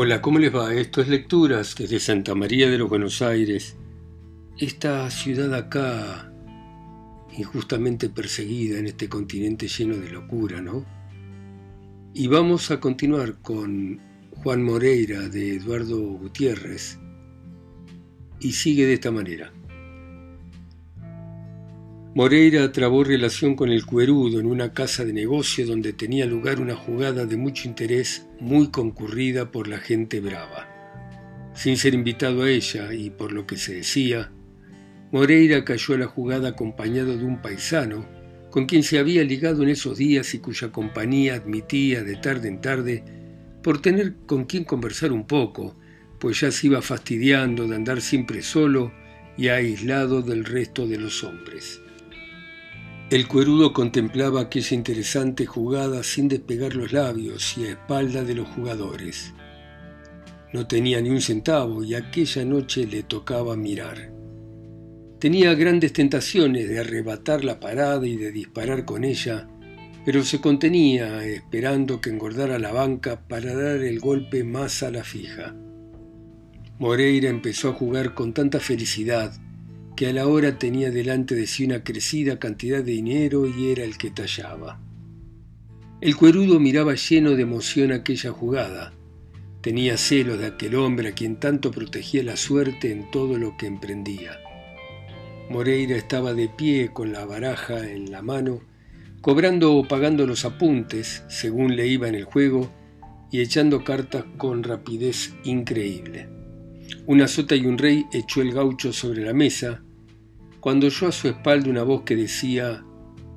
Hola, ¿cómo les va? Esto es Lecturas desde Santa María de los Buenos Aires. Esta ciudad acá, injustamente perseguida en este continente lleno de locura, ¿no? Y vamos a continuar con Juan Moreira de Eduardo Gutiérrez. Y sigue de esta manera. Moreira trabó relación con el cuerudo en una casa de negocio donde tenía lugar una jugada de mucho interés muy concurrida por la gente brava. Sin ser invitado a ella y por lo que se decía, Moreira cayó a la jugada acompañado de un paisano con quien se había ligado en esos días y cuya compañía admitía de tarde en tarde por tener con quien conversar un poco, pues ya se iba fastidiando de andar siempre solo y aislado del resto de los hombres. El cuerudo contemplaba aquella interesante jugada sin despegar los labios y a espalda de los jugadores. No tenía ni un centavo y aquella noche le tocaba mirar. Tenía grandes tentaciones de arrebatar la parada y de disparar con ella, pero se contenía esperando que engordara la banca para dar el golpe más a la fija. Moreira empezó a jugar con tanta felicidad que a la hora tenía delante de sí una crecida cantidad de dinero y era el que tallaba. El cuerudo miraba lleno de emoción aquella jugada. Tenía celos de aquel hombre a quien tanto protegía la suerte en todo lo que emprendía. Moreira estaba de pie con la baraja en la mano, cobrando o pagando los apuntes según le iba en el juego y echando cartas con rapidez increíble. Una sota y un rey echó el gaucho sobre la mesa, cuando oyó a su espalda una voz que decía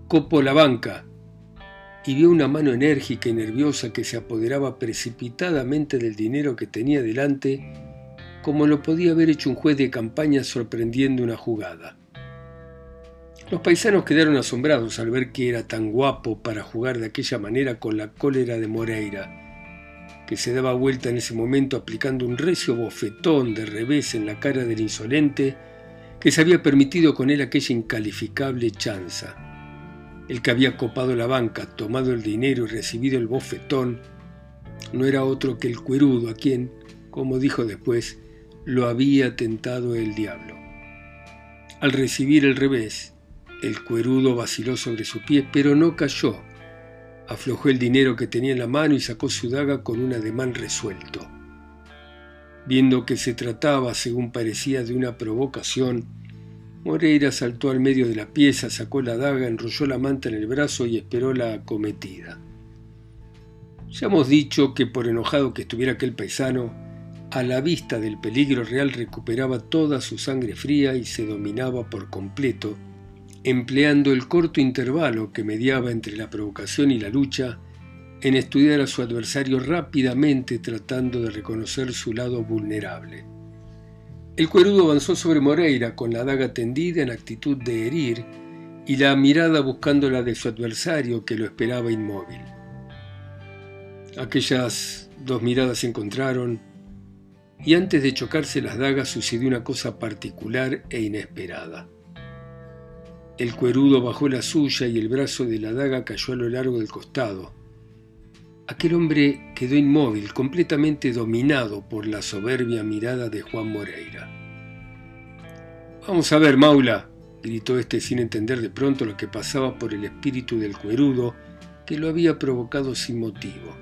Copo la banca, y vio una mano enérgica y nerviosa que se apoderaba precipitadamente del dinero que tenía delante, como lo podía haber hecho un juez de campaña sorprendiendo una jugada. Los paisanos quedaron asombrados al ver que era tan guapo para jugar de aquella manera con la cólera de Moreira, que se daba vuelta en ese momento aplicando un recio bofetón de revés en la cara del insolente que se había permitido con él aquella incalificable chanza. El que había copado la banca, tomado el dinero y recibido el bofetón, no era otro que el cuerudo a quien, como dijo después, lo había tentado el diablo. Al recibir el revés, el cuerudo vaciló sobre su pie, pero no cayó. Aflojó el dinero que tenía en la mano y sacó su daga con un ademán resuelto. Viendo que se trataba, según parecía, de una provocación, Moreira saltó al medio de la pieza, sacó la daga, enrolló la manta en el brazo y esperó la acometida. Ya hemos dicho que por enojado que estuviera aquel paisano, a la vista del peligro real recuperaba toda su sangre fría y se dominaba por completo, empleando el corto intervalo que mediaba entre la provocación y la lucha en estudiar a su adversario rápidamente tratando de reconocer su lado vulnerable. El cuerudo avanzó sobre Moreira con la daga tendida en actitud de herir y la mirada buscando la de su adversario que lo esperaba inmóvil. Aquellas dos miradas se encontraron y antes de chocarse las dagas sucedió una cosa particular e inesperada. El cuerudo bajó la suya y el brazo de la daga cayó a lo largo del costado, Aquel hombre quedó inmóvil, completamente dominado por la soberbia mirada de Juan Moreira. Vamos a ver, Maula, gritó éste sin entender de pronto lo que pasaba por el espíritu del cuerudo que lo había provocado sin motivo.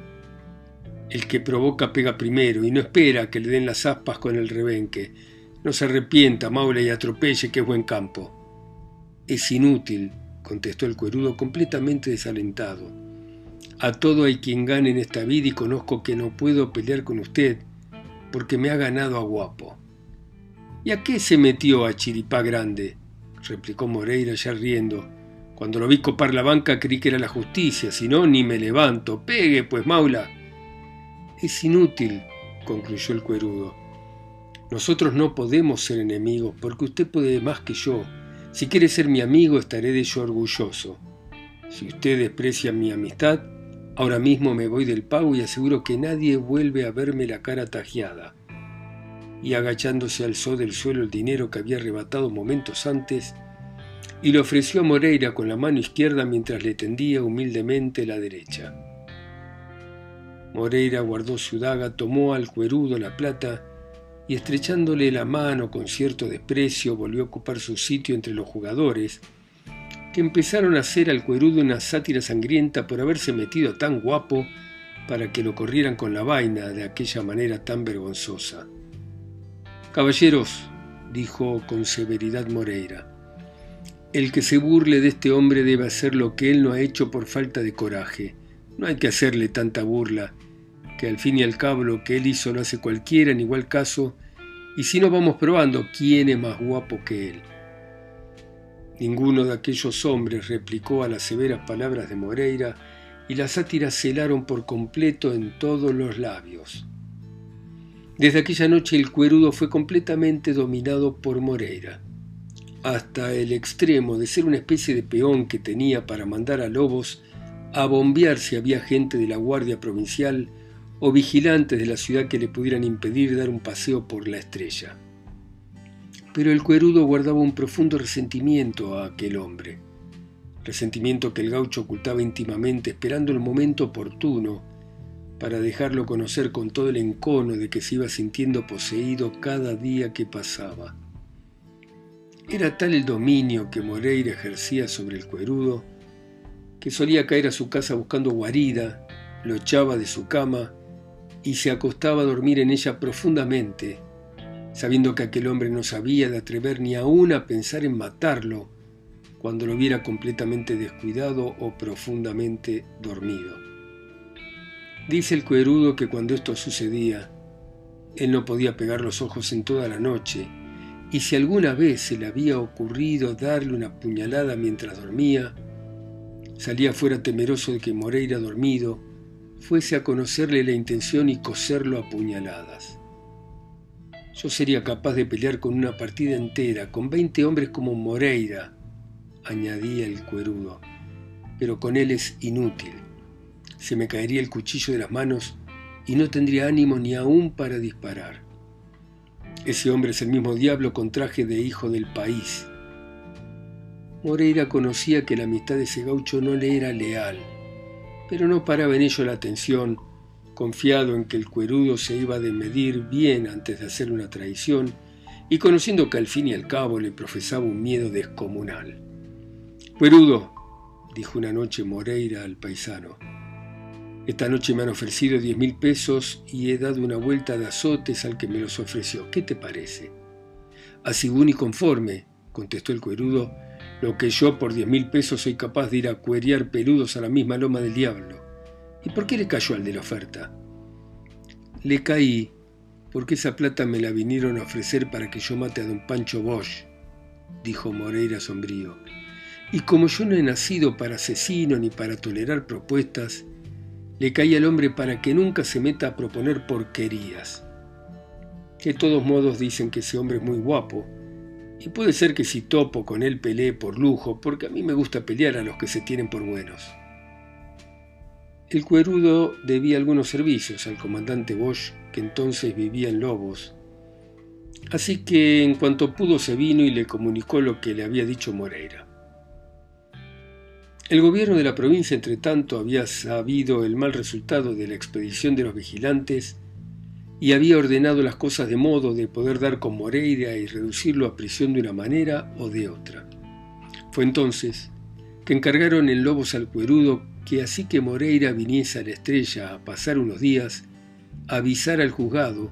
El que provoca pega primero y no espera que le den las aspas con el rebenque. No se arrepienta, Maula, y atropelle, que es buen campo. Es inútil, contestó el cuerudo completamente desalentado. A todo hay quien gane en esta vida y conozco que no puedo pelear con usted porque me ha ganado a guapo. ¿Y a qué se metió a Chiripá Grande? replicó Moreira ya riendo. Cuando lo vi copar la banca creí que era la justicia, si no, ni me levanto. Pegue, pues, Maula. Es inútil, concluyó el cuerudo. Nosotros no podemos ser enemigos porque usted puede más que yo. Si quiere ser mi amigo, estaré de ello orgulloso. Si usted desprecia mi amistad, Ahora mismo me voy del pago y aseguro que nadie vuelve a verme la cara tajeada. Y agachándose alzó del suelo el dinero que había arrebatado momentos antes y le ofreció a Moreira con la mano izquierda mientras le tendía humildemente la derecha. Moreira guardó su daga, tomó al cuerudo la plata y estrechándole la mano con cierto desprecio volvió a ocupar su sitio entre los jugadores, que empezaron a hacer al cuerudo una sátira sangrienta por haberse metido tan guapo para que lo corrieran con la vaina de aquella manera tan vergonzosa. Caballeros, dijo con severidad Moreira, el que se burle de este hombre debe hacer lo que él no ha hecho por falta de coraje. No hay que hacerle tanta burla, que al fin y al cabo lo que él hizo lo hace cualquiera en igual caso, y si no vamos probando quién es más guapo que él. Ninguno de aquellos hombres replicó a las severas palabras de Moreira y las sátiras celaron por completo en todos los labios. Desde aquella noche el cuerudo fue completamente dominado por Moreira hasta el extremo de ser una especie de peón que tenía para mandar a lobos a bombear si había gente de la Guardia Provincial o vigilantes de la ciudad que le pudieran impedir dar un paseo por la estrella. Pero el cuerudo guardaba un profundo resentimiento a aquel hombre, resentimiento que el gaucho ocultaba íntimamente esperando el momento oportuno para dejarlo conocer con todo el encono de que se iba sintiendo poseído cada día que pasaba. Era tal el dominio que Moreira ejercía sobre el cuerudo que solía caer a su casa buscando guarida, lo echaba de su cama y se acostaba a dormir en ella profundamente, sabiendo que aquel hombre no sabía de atrever ni aún a pensar en matarlo cuando lo viera completamente descuidado o profundamente dormido. Dice el cuerudo que cuando esto sucedía, él no podía pegar los ojos en toda la noche y si alguna vez se le había ocurrido darle una puñalada mientras dormía, salía fuera temeroso de que Moreira dormido fuese a conocerle la intención y coserlo a puñaladas. Yo sería capaz de pelear con una partida entera, con veinte hombres como Moreira, añadía el cuerudo, pero con él es inútil. Se me caería el cuchillo de las manos y no tendría ánimo ni aún para disparar. Ese hombre es el mismo diablo con traje de hijo del país. Moreira conocía que la amistad de ese gaucho no le era leal, pero no paraba en ello la atención, confiado en que el cuerudo se iba de medir bien antes de hacer una traición y conociendo que al fin y al cabo le profesaba un miedo descomunal. Cuerudo, dijo una noche Moreira al paisano, esta noche me han ofrecido diez mil pesos y he dado una vuelta de azotes al que me los ofreció. ¿Qué te parece? Así y conforme, contestó el cuerudo, lo que yo por diez mil pesos soy capaz de ir a cuerear peludos a la misma loma del diablo. ¿Y por qué le cayó al de la oferta? Le caí porque esa plata me la vinieron a ofrecer para que yo mate a don Pancho Bosch, dijo Moreira sombrío. Y como yo no he nacido para asesino ni para tolerar propuestas, le cae al hombre para que nunca se meta a proponer porquerías. De todos modos dicen que ese hombre es muy guapo, y puede ser que si topo con él pelee por lujo, porque a mí me gusta pelear a los que se tienen por buenos. El cuerudo debía algunos servicios al comandante Bosch, que entonces vivía en Lobos, así que en cuanto pudo se vino y le comunicó lo que le había dicho Moreira. El gobierno de la provincia, entre tanto, había sabido el mal resultado de la expedición de los vigilantes y había ordenado las cosas de modo de poder dar con Moreira y reducirlo a prisión de una manera o de otra. Fue entonces que encargaron en Lobos al Cuerudo que así que Moreira viniese a la estrella a pasar unos días, avisar al juzgado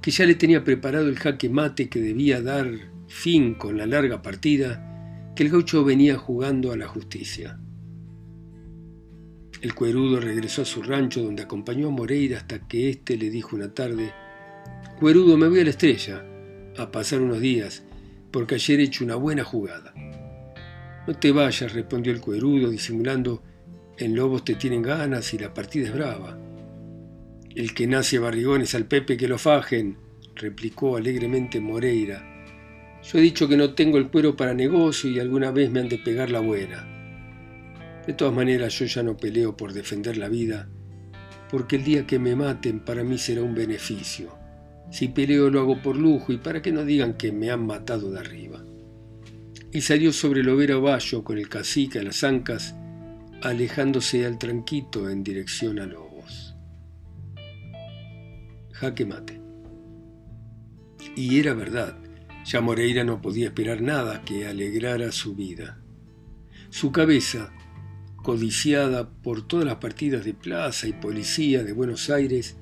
que ya le tenía preparado el jaque mate que debía dar fin con la larga partida que el gaucho venía jugando a la justicia. El cuerudo regresó a su rancho donde acompañó a Moreira hasta que éste le dijo una tarde, Cuerudo, me voy a la estrella, a pasar unos días, porque ayer he hecho una buena jugada. No te vayas, respondió el cuerudo, disimulando, en lobos te tienen ganas y la partida es brava. El que nace barrigones al Pepe que lo fajen, replicó alegremente Moreira. Yo he dicho que no tengo el cuero para negocio y alguna vez me han de pegar la buena. De todas maneras yo ya no peleo por defender la vida, porque el día que me maten para mí será un beneficio. Si peleo lo hago por lujo y para que no digan que me han matado de arriba. Y salió sobre el overo Bayo con el cacique a las ancas, alejándose al tranquito en dirección a Lobos. jaque mate. Y era verdad, ya Moreira no podía esperar nada que alegrara su vida. Su cabeza, codiciada por todas las partidas de plaza y policía de Buenos Aires,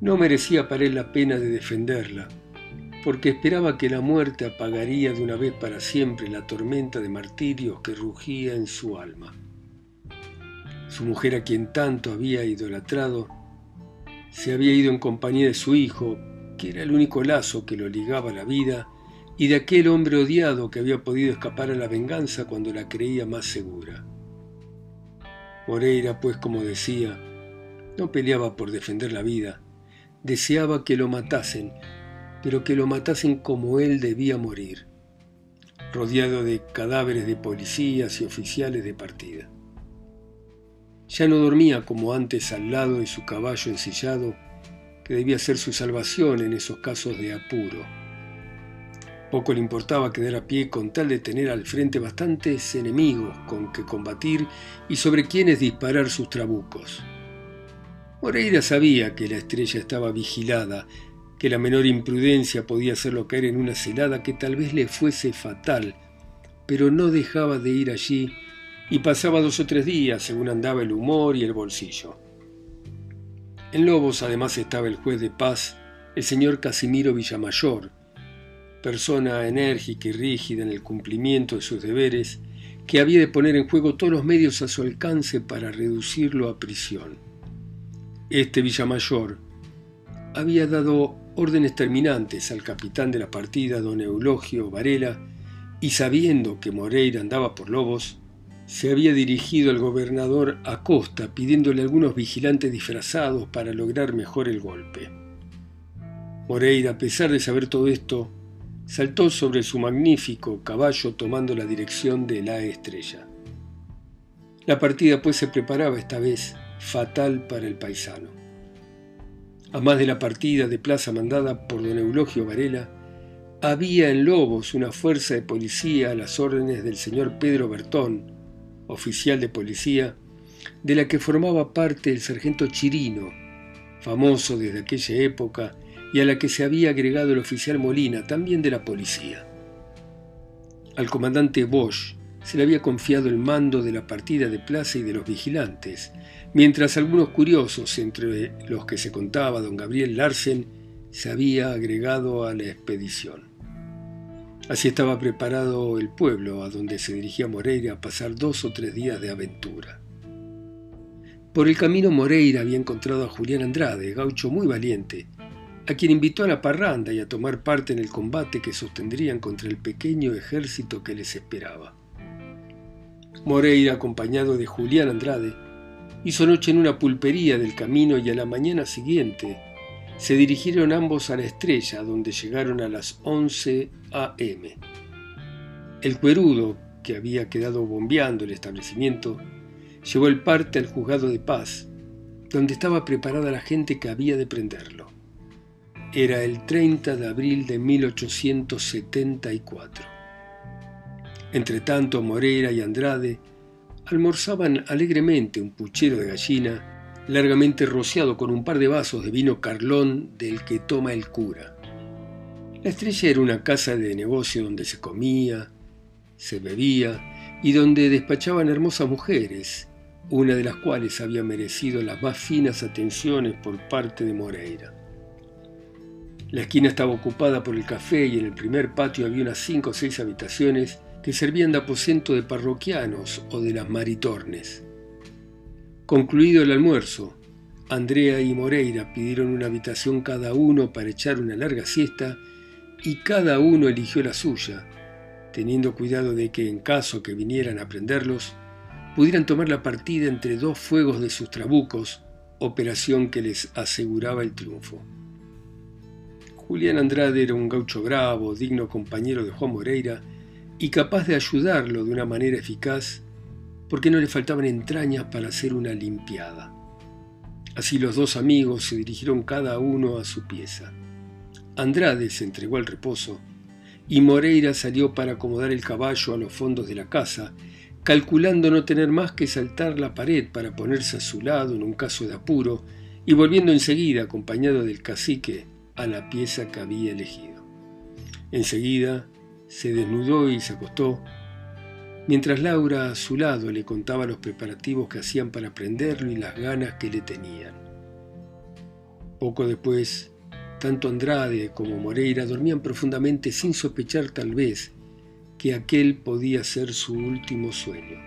no merecía para él la pena de defenderla, porque esperaba que la muerte apagaría de una vez para siempre la tormenta de martirios que rugía en su alma. Su mujer a quien tanto había idolatrado, se había ido en compañía de su hijo, que era el único lazo que lo ligaba a la vida, y de aquel hombre odiado que había podido escapar a la venganza cuando la creía más segura. Moreira, pues como decía, no peleaba por defender la vida, deseaba que lo matasen, pero que lo matasen como él debía morir, rodeado de cadáveres de policías y oficiales de partida. Ya no dormía como antes al lado de su caballo ensillado, que debía ser su salvación en esos casos de apuro. Poco le importaba quedar a pie con tal de tener al frente bastantes enemigos con que combatir y sobre quienes disparar sus trabucos. Moreira sabía que la estrella estaba vigilada, que la menor imprudencia podía hacerlo caer en una celada que tal vez le fuese fatal, pero no dejaba de ir allí y pasaba dos o tres días según andaba el humor y el bolsillo. En Lobos además estaba el juez de paz, el señor Casimiro Villamayor, persona enérgica y rígida en el cumplimiento de sus deberes, que había de poner en juego todos los medios a su alcance para reducirlo a prisión. Este Villamayor había dado órdenes terminantes al capitán de la partida, don Eulogio Varela, y sabiendo que Moreira andaba por Lobos, se había dirigido al gobernador Acosta pidiéndole algunos vigilantes disfrazados para lograr mejor el golpe. Moreira, a pesar de saber todo esto, saltó sobre su magnífico caballo tomando la dirección de la estrella. La partida pues se preparaba esta vez fatal para el paisano. A más de la partida de plaza mandada por don Eulogio Varela, había en Lobos una fuerza de policía a las órdenes del señor Pedro Bertón, oficial de policía, de la que formaba parte el sargento Chirino, famoso desde aquella época, y a la que se había agregado el oficial Molina, también de la policía. Al comandante Bosch se le había confiado el mando de la partida de plaza y de los vigilantes, mientras algunos curiosos, entre los que se contaba don Gabriel Larsen, se había agregado a la expedición. Así estaba preparado el pueblo a donde se dirigía Moreira a pasar dos o tres días de aventura. Por el camino Moreira había encontrado a Julián Andrade, gaucho muy valiente, a quien invitó a la parranda y a tomar parte en el combate que sostendrían contra el pequeño ejército que les esperaba. Moreira, acompañado de Julián Andrade, Hizo noche en una pulpería del camino y a la mañana siguiente se dirigieron ambos a la estrella, donde llegaron a las 11 a.m. El cuerudo, que había quedado bombeando el establecimiento, llevó el parte al juzgado de paz, donde estaba preparada la gente que había de prenderlo. Era el 30 de abril de 1874. Entretanto, Moreira y Andrade almorzaban alegremente un puchero de gallina, largamente rociado con un par de vasos de vino carlón del que toma el cura. La estrella era una casa de negocio donde se comía, se bebía y donde despachaban hermosas mujeres, una de las cuales había merecido las más finas atenciones por parte de Moreira. La esquina estaba ocupada por el café y en el primer patio había unas cinco o seis habitaciones que servían de aposento de parroquianos o de las maritornes. Concluido el almuerzo, Andrea y Moreira pidieron una habitación cada uno para echar una larga siesta y cada uno eligió la suya, teniendo cuidado de que en caso que vinieran a prenderlos, pudieran tomar la partida entre dos fuegos de sus trabucos, operación que les aseguraba el triunfo. Julián Andrade era un gaucho bravo, digno compañero de Juan Moreira, y capaz de ayudarlo de una manera eficaz porque no le faltaban entrañas para hacer una limpiada. Así los dos amigos se dirigieron cada uno a su pieza. Andrade se entregó al reposo y Moreira salió para acomodar el caballo a los fondos de la casa, calculando no tener más que saltar la pared para ponerse a su lado en un caso de apuro y volviendo enseguida acompañado del cacique a la pieza que había elegido. Enseguida se desnudó y se acostó, mientras Laura a su lado le contaba los preparativos que hacían para prenderlo y las ganas que le tenían. Poco después, tanto Andrade como Moreira dormían profundamente sin sospechar tal vez que aquel podía ser su último sueño.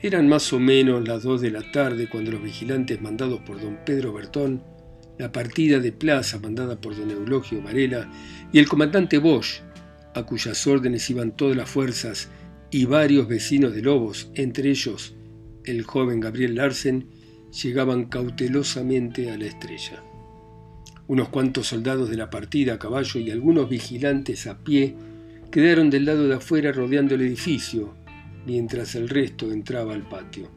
Eran más o menos las dos de la tarde cuando los vigilantes mandados por don Pedro Bertón, la partida de plaza mandada por don Eulogio Varela y el comandante Bosch, a cuyas órdenes iban todas las fuerzas, y varios vecinos de Lobos, entre ellos el joven Gabriel Larsen, llegaban cautelosamente a la estrella. Unos cuantos soldados de la partida a caballo y algunos vigilantes a pie quedaron del lado de afuera rodeando el edificio, mientras el resto entraba al patio.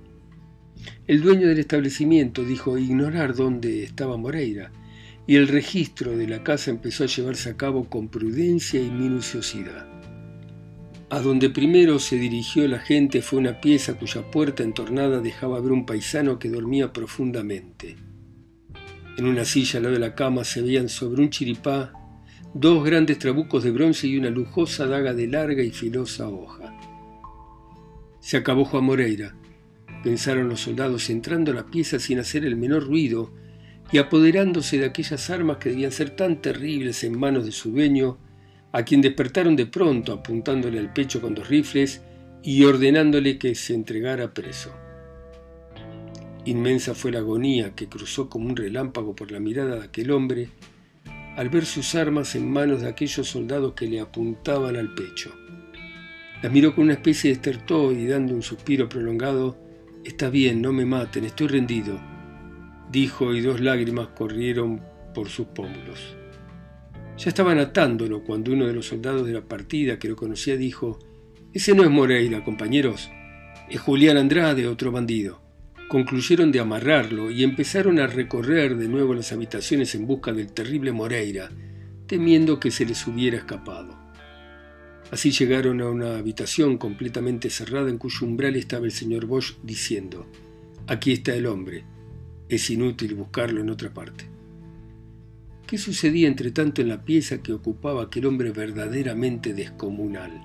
El dueño del establecimiento dijo ignorar dónde estaba Moreira, y el registro de la casa empezó a llevarse a cabo con prudencia y minuciosidad. A donde primero se dirigió la gente fue una pieza cuya puerta entornada dejaba ver un paisano que dormía profundamente. En una silla al lado de la cama se veían sobre un chiripá dos grandes trabucos de bronce y una lujosa daga de larga y filosa hoja. Se acabó Juan Moreira, pensaron los soldados entrando a la pieza sin hacer el menor ruido y apoderándose de aquellas armas que debían ser tan terribles en manos de su dueño, a quien despertaron de pronto apuntándole al pecho con dos rifles y ordenándole que se entregara preso. Inmensa fue la agonía que cruzó como un relámpago por la mirada de aquel hombre al ver sus armas en manos de aquellos soldados que le apuntaban al pecho. Las miró con una especie de estertor y dando un suspiro prolongado, Está bien, no me maten, estoy rendido, dijo y dos lágrimas corrieron por sus pómulos. Ya estaban atándolo cuando uno de los soldados de la partida que lo conocía dijo, Ese no es Moreira, compañeros, es Julián Andrade, otro bandido. Concluyeron de amarrarlo y empezaron a recorrer de nuevo las habitaciones en busca del terrible Moreira, temiendo que se les hubiera escapado. Así llegaron a una habitación completamente cerrada en cuyo umbral estaba el señor Bosch diciendo, aquí está el hombre, es inútil buscarlo en otra parte. ¿Qué sucedía entre tanto en la pieza que ocupaba aquel hombre verdaderamente descomunal?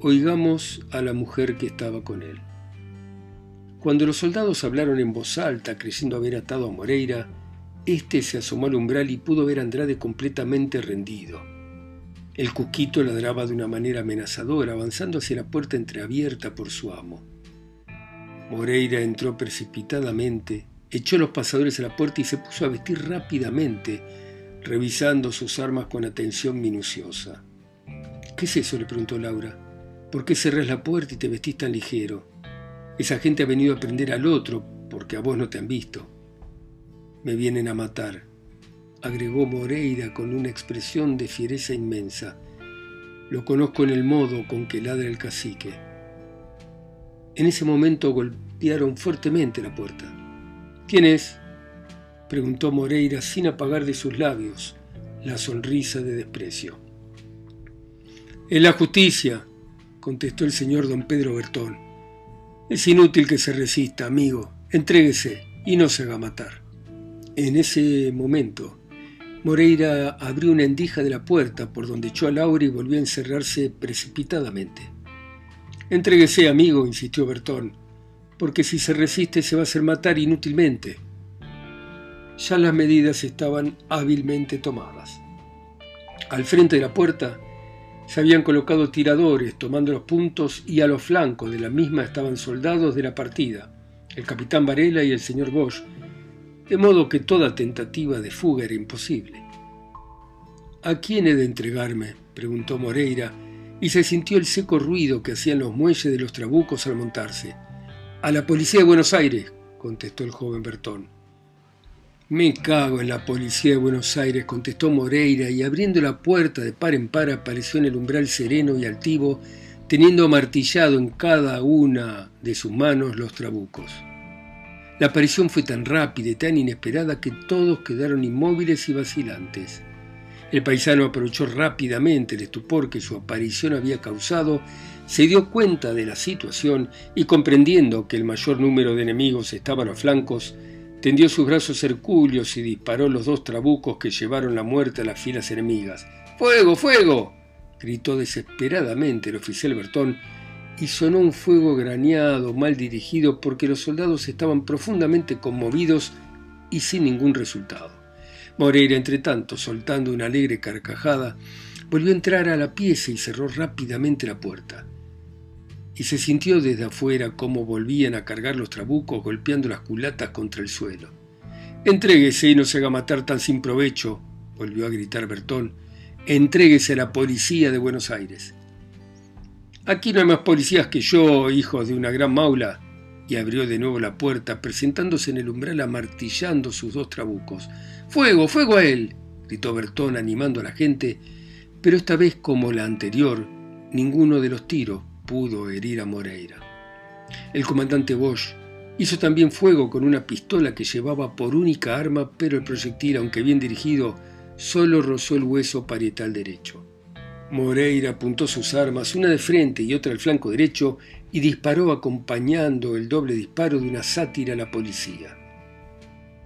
Oigamos a la mujer que estaba con él. Cuando los soldados hablaron en voz alta, creyendo haber atado a Moreira, éste se asomó al umbral y pudo ver a Andrade completamente rendido el cuquito ladraba de una manera amenazadora, avanzando hacia la puerta entreabierta por su amo. Moreira entró precipitadamente, echó los pasadores a la puerta y se puso a vestir rápidamente, revisando sus armas con atención minuciosa. ¿Qué es eso? le preguntó Laura. ¿Por qué cerrás la puerta y te vestís tan ligero? Esa gente ha venido a prender al otro porque a vos no te han visto. Me vienen a matar agregó Moreira con una expresión de fiereza inmensa. Lo conozco en el modo con que ladra el cacique. En ese momento golpearon fuertemente la puerta. ¿Quién es? preguntó Moreira sin apagar de sus labios la sonrisa de desprecio. Es la justicia, contestó el señor don Pedro Bertón. Es inútil que se resista, amigo. Entréguese y no se haga matar. En ese momento, Moreira abrió una endija de la puerta por donde echó a Laura y volvió a encerrarse precipitadamente. Entréguese, amigo, insistió Bertón, porque si se resiste se va a hacer matar inútilmente. Ya las medidas estaban hábilmente tomadas. Al frente de la puerta se habían colocado tiradores tomando los puntos y a los flancos de la misma estaban soldados de la partida, el capitán Varela y el señor Bosch, de modo que toda tentativa de fuga era imposible. ¿A quién he de entregarme? preguntó Moreira, y se sintió el seco ruido que hacían los muelles de los trabucos al montarse. A la policía de Buenos Aires, contestó el joven Bertón. Me cago en la policía de Buenos Aires, contestó Moreira, y abriendo la puerta de par en par apareció en el umbral sereno y altivo, teniendo amartillado en cada una de sus manos los trabucos. La aparición fue tan rápida y tan inesperada que todos quedaron inmóviles y vacilantes. El paisano aprovechó rápidamente el estupor que su aparición había causado, se dio cuenta de la situación y comprendiendo que el mayor número de enemigos estaban a flancos, tendió sus brazos hercúleos y disparó los dos trabucos que llevaron la muerte a las filas enemigas. ¡Fuego, fuego! gritó desesperadamente el oficial Bertón y sonó un fuego graneado, mal dirigido, porque los soldados estaban profundamente conmovidos y sin ningún resultado. Moreira, entre tanto, soltando una alegre carcajada, volvió a entrar a la pieza y cerró rápidamente la puerta. Y se sintió desde afuera cómo volvían a cargar los trabucos golpeando las culatas contra el suelo. Entréguese y no se haga matar tan sin provecho, volvió a gritar Bertón. Entréguese a la policía de Buenos Aires. Aquí no hay más policías que yo, hijos de una gran maula, y abrió de nuevo la puerta, presentándose en el umbral amartillando sus dos trabucos. ¡Fuego, fuego a él! gritó Bertón animando a la gente, pero esta vez como la anterior, ninguno de los tiros pudo herir a Moreira. El comandante Bosch hizo también fuego con una pistola que llevaba por única arma, pero el proyectil, aunque bien dirigido, solo rozó el hueso parietal derecho. Moreira apuntó sus armas, una de frente y otra al flanco derecho, y disparó acompañando el doble disparo de una sátira a la policía.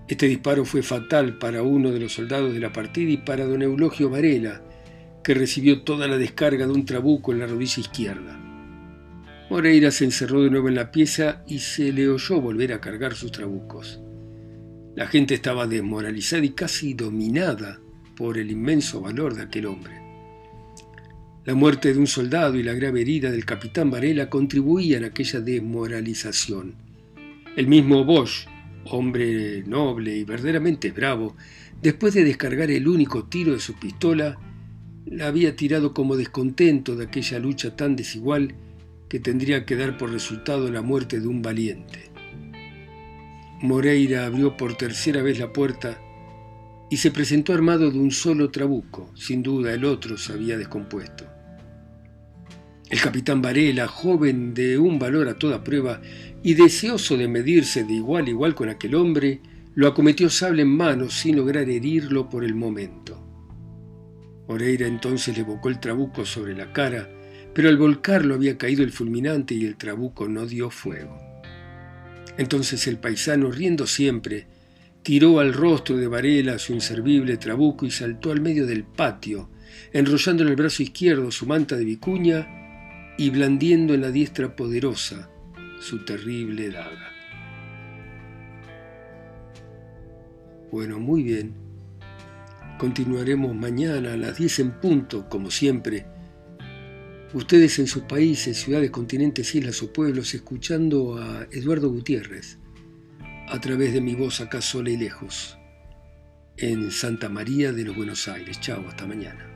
Este disparo fue fatal para uno de los soldados de la partida y para don Eulogio Varela, que recibió toda la descarga de un trabuco en la rodilla izquierda. Moreira se encerró de nuevo en la pieza y se le oyó volver a cargar sus trabucos. La gente estaba desmoralizada y casi dominada por el inmenso valor de aquel hombre. La muerte de un soldado y la grave herida del capitán Varela contribuían a aquella desmoralización. El mismo Bosch, hombre noble y verdaderamente bravo, después de descargar el único tiro de su pistola, la había tirado como descontento de aquella lucha tan desigual que tendría que dar por resultado la muerte de un valiente. Moreira abrió por tercera vez la puerta y se presentó armado de un solo trabuco, sin duda el otro se había descompuesto. El capitán Varela, joven de un valor a toda prueba y deseoso de medirse de igual a igual con aquel hombre, lo acometió sable en mano sin lograr herirlo por el momento. Moreira entonces le evocó el trabuco sobre la cara, pero al volcarlo había caído el fulminante y el trabuco no dio fuego. Entonces el paisano, riendo siempre, tiró al rostro de Varela su inservible trabuco y saltó al medio del patio, enrollando en el brazo izquierdo su manta de vicuña y blandiendo en la diestra poderosa su terrible daga. Bueno, muy bien. Continuaremos mañana a las 10 en punto, como siempre. Ustedes en sus países, ciudades, continentes, islas o pueblos, escuchando a Eduardo Gutiérrez a través de mi voz acá sola y lejos, en Santa María de los Buenos Aires. Chao, hasta mañana.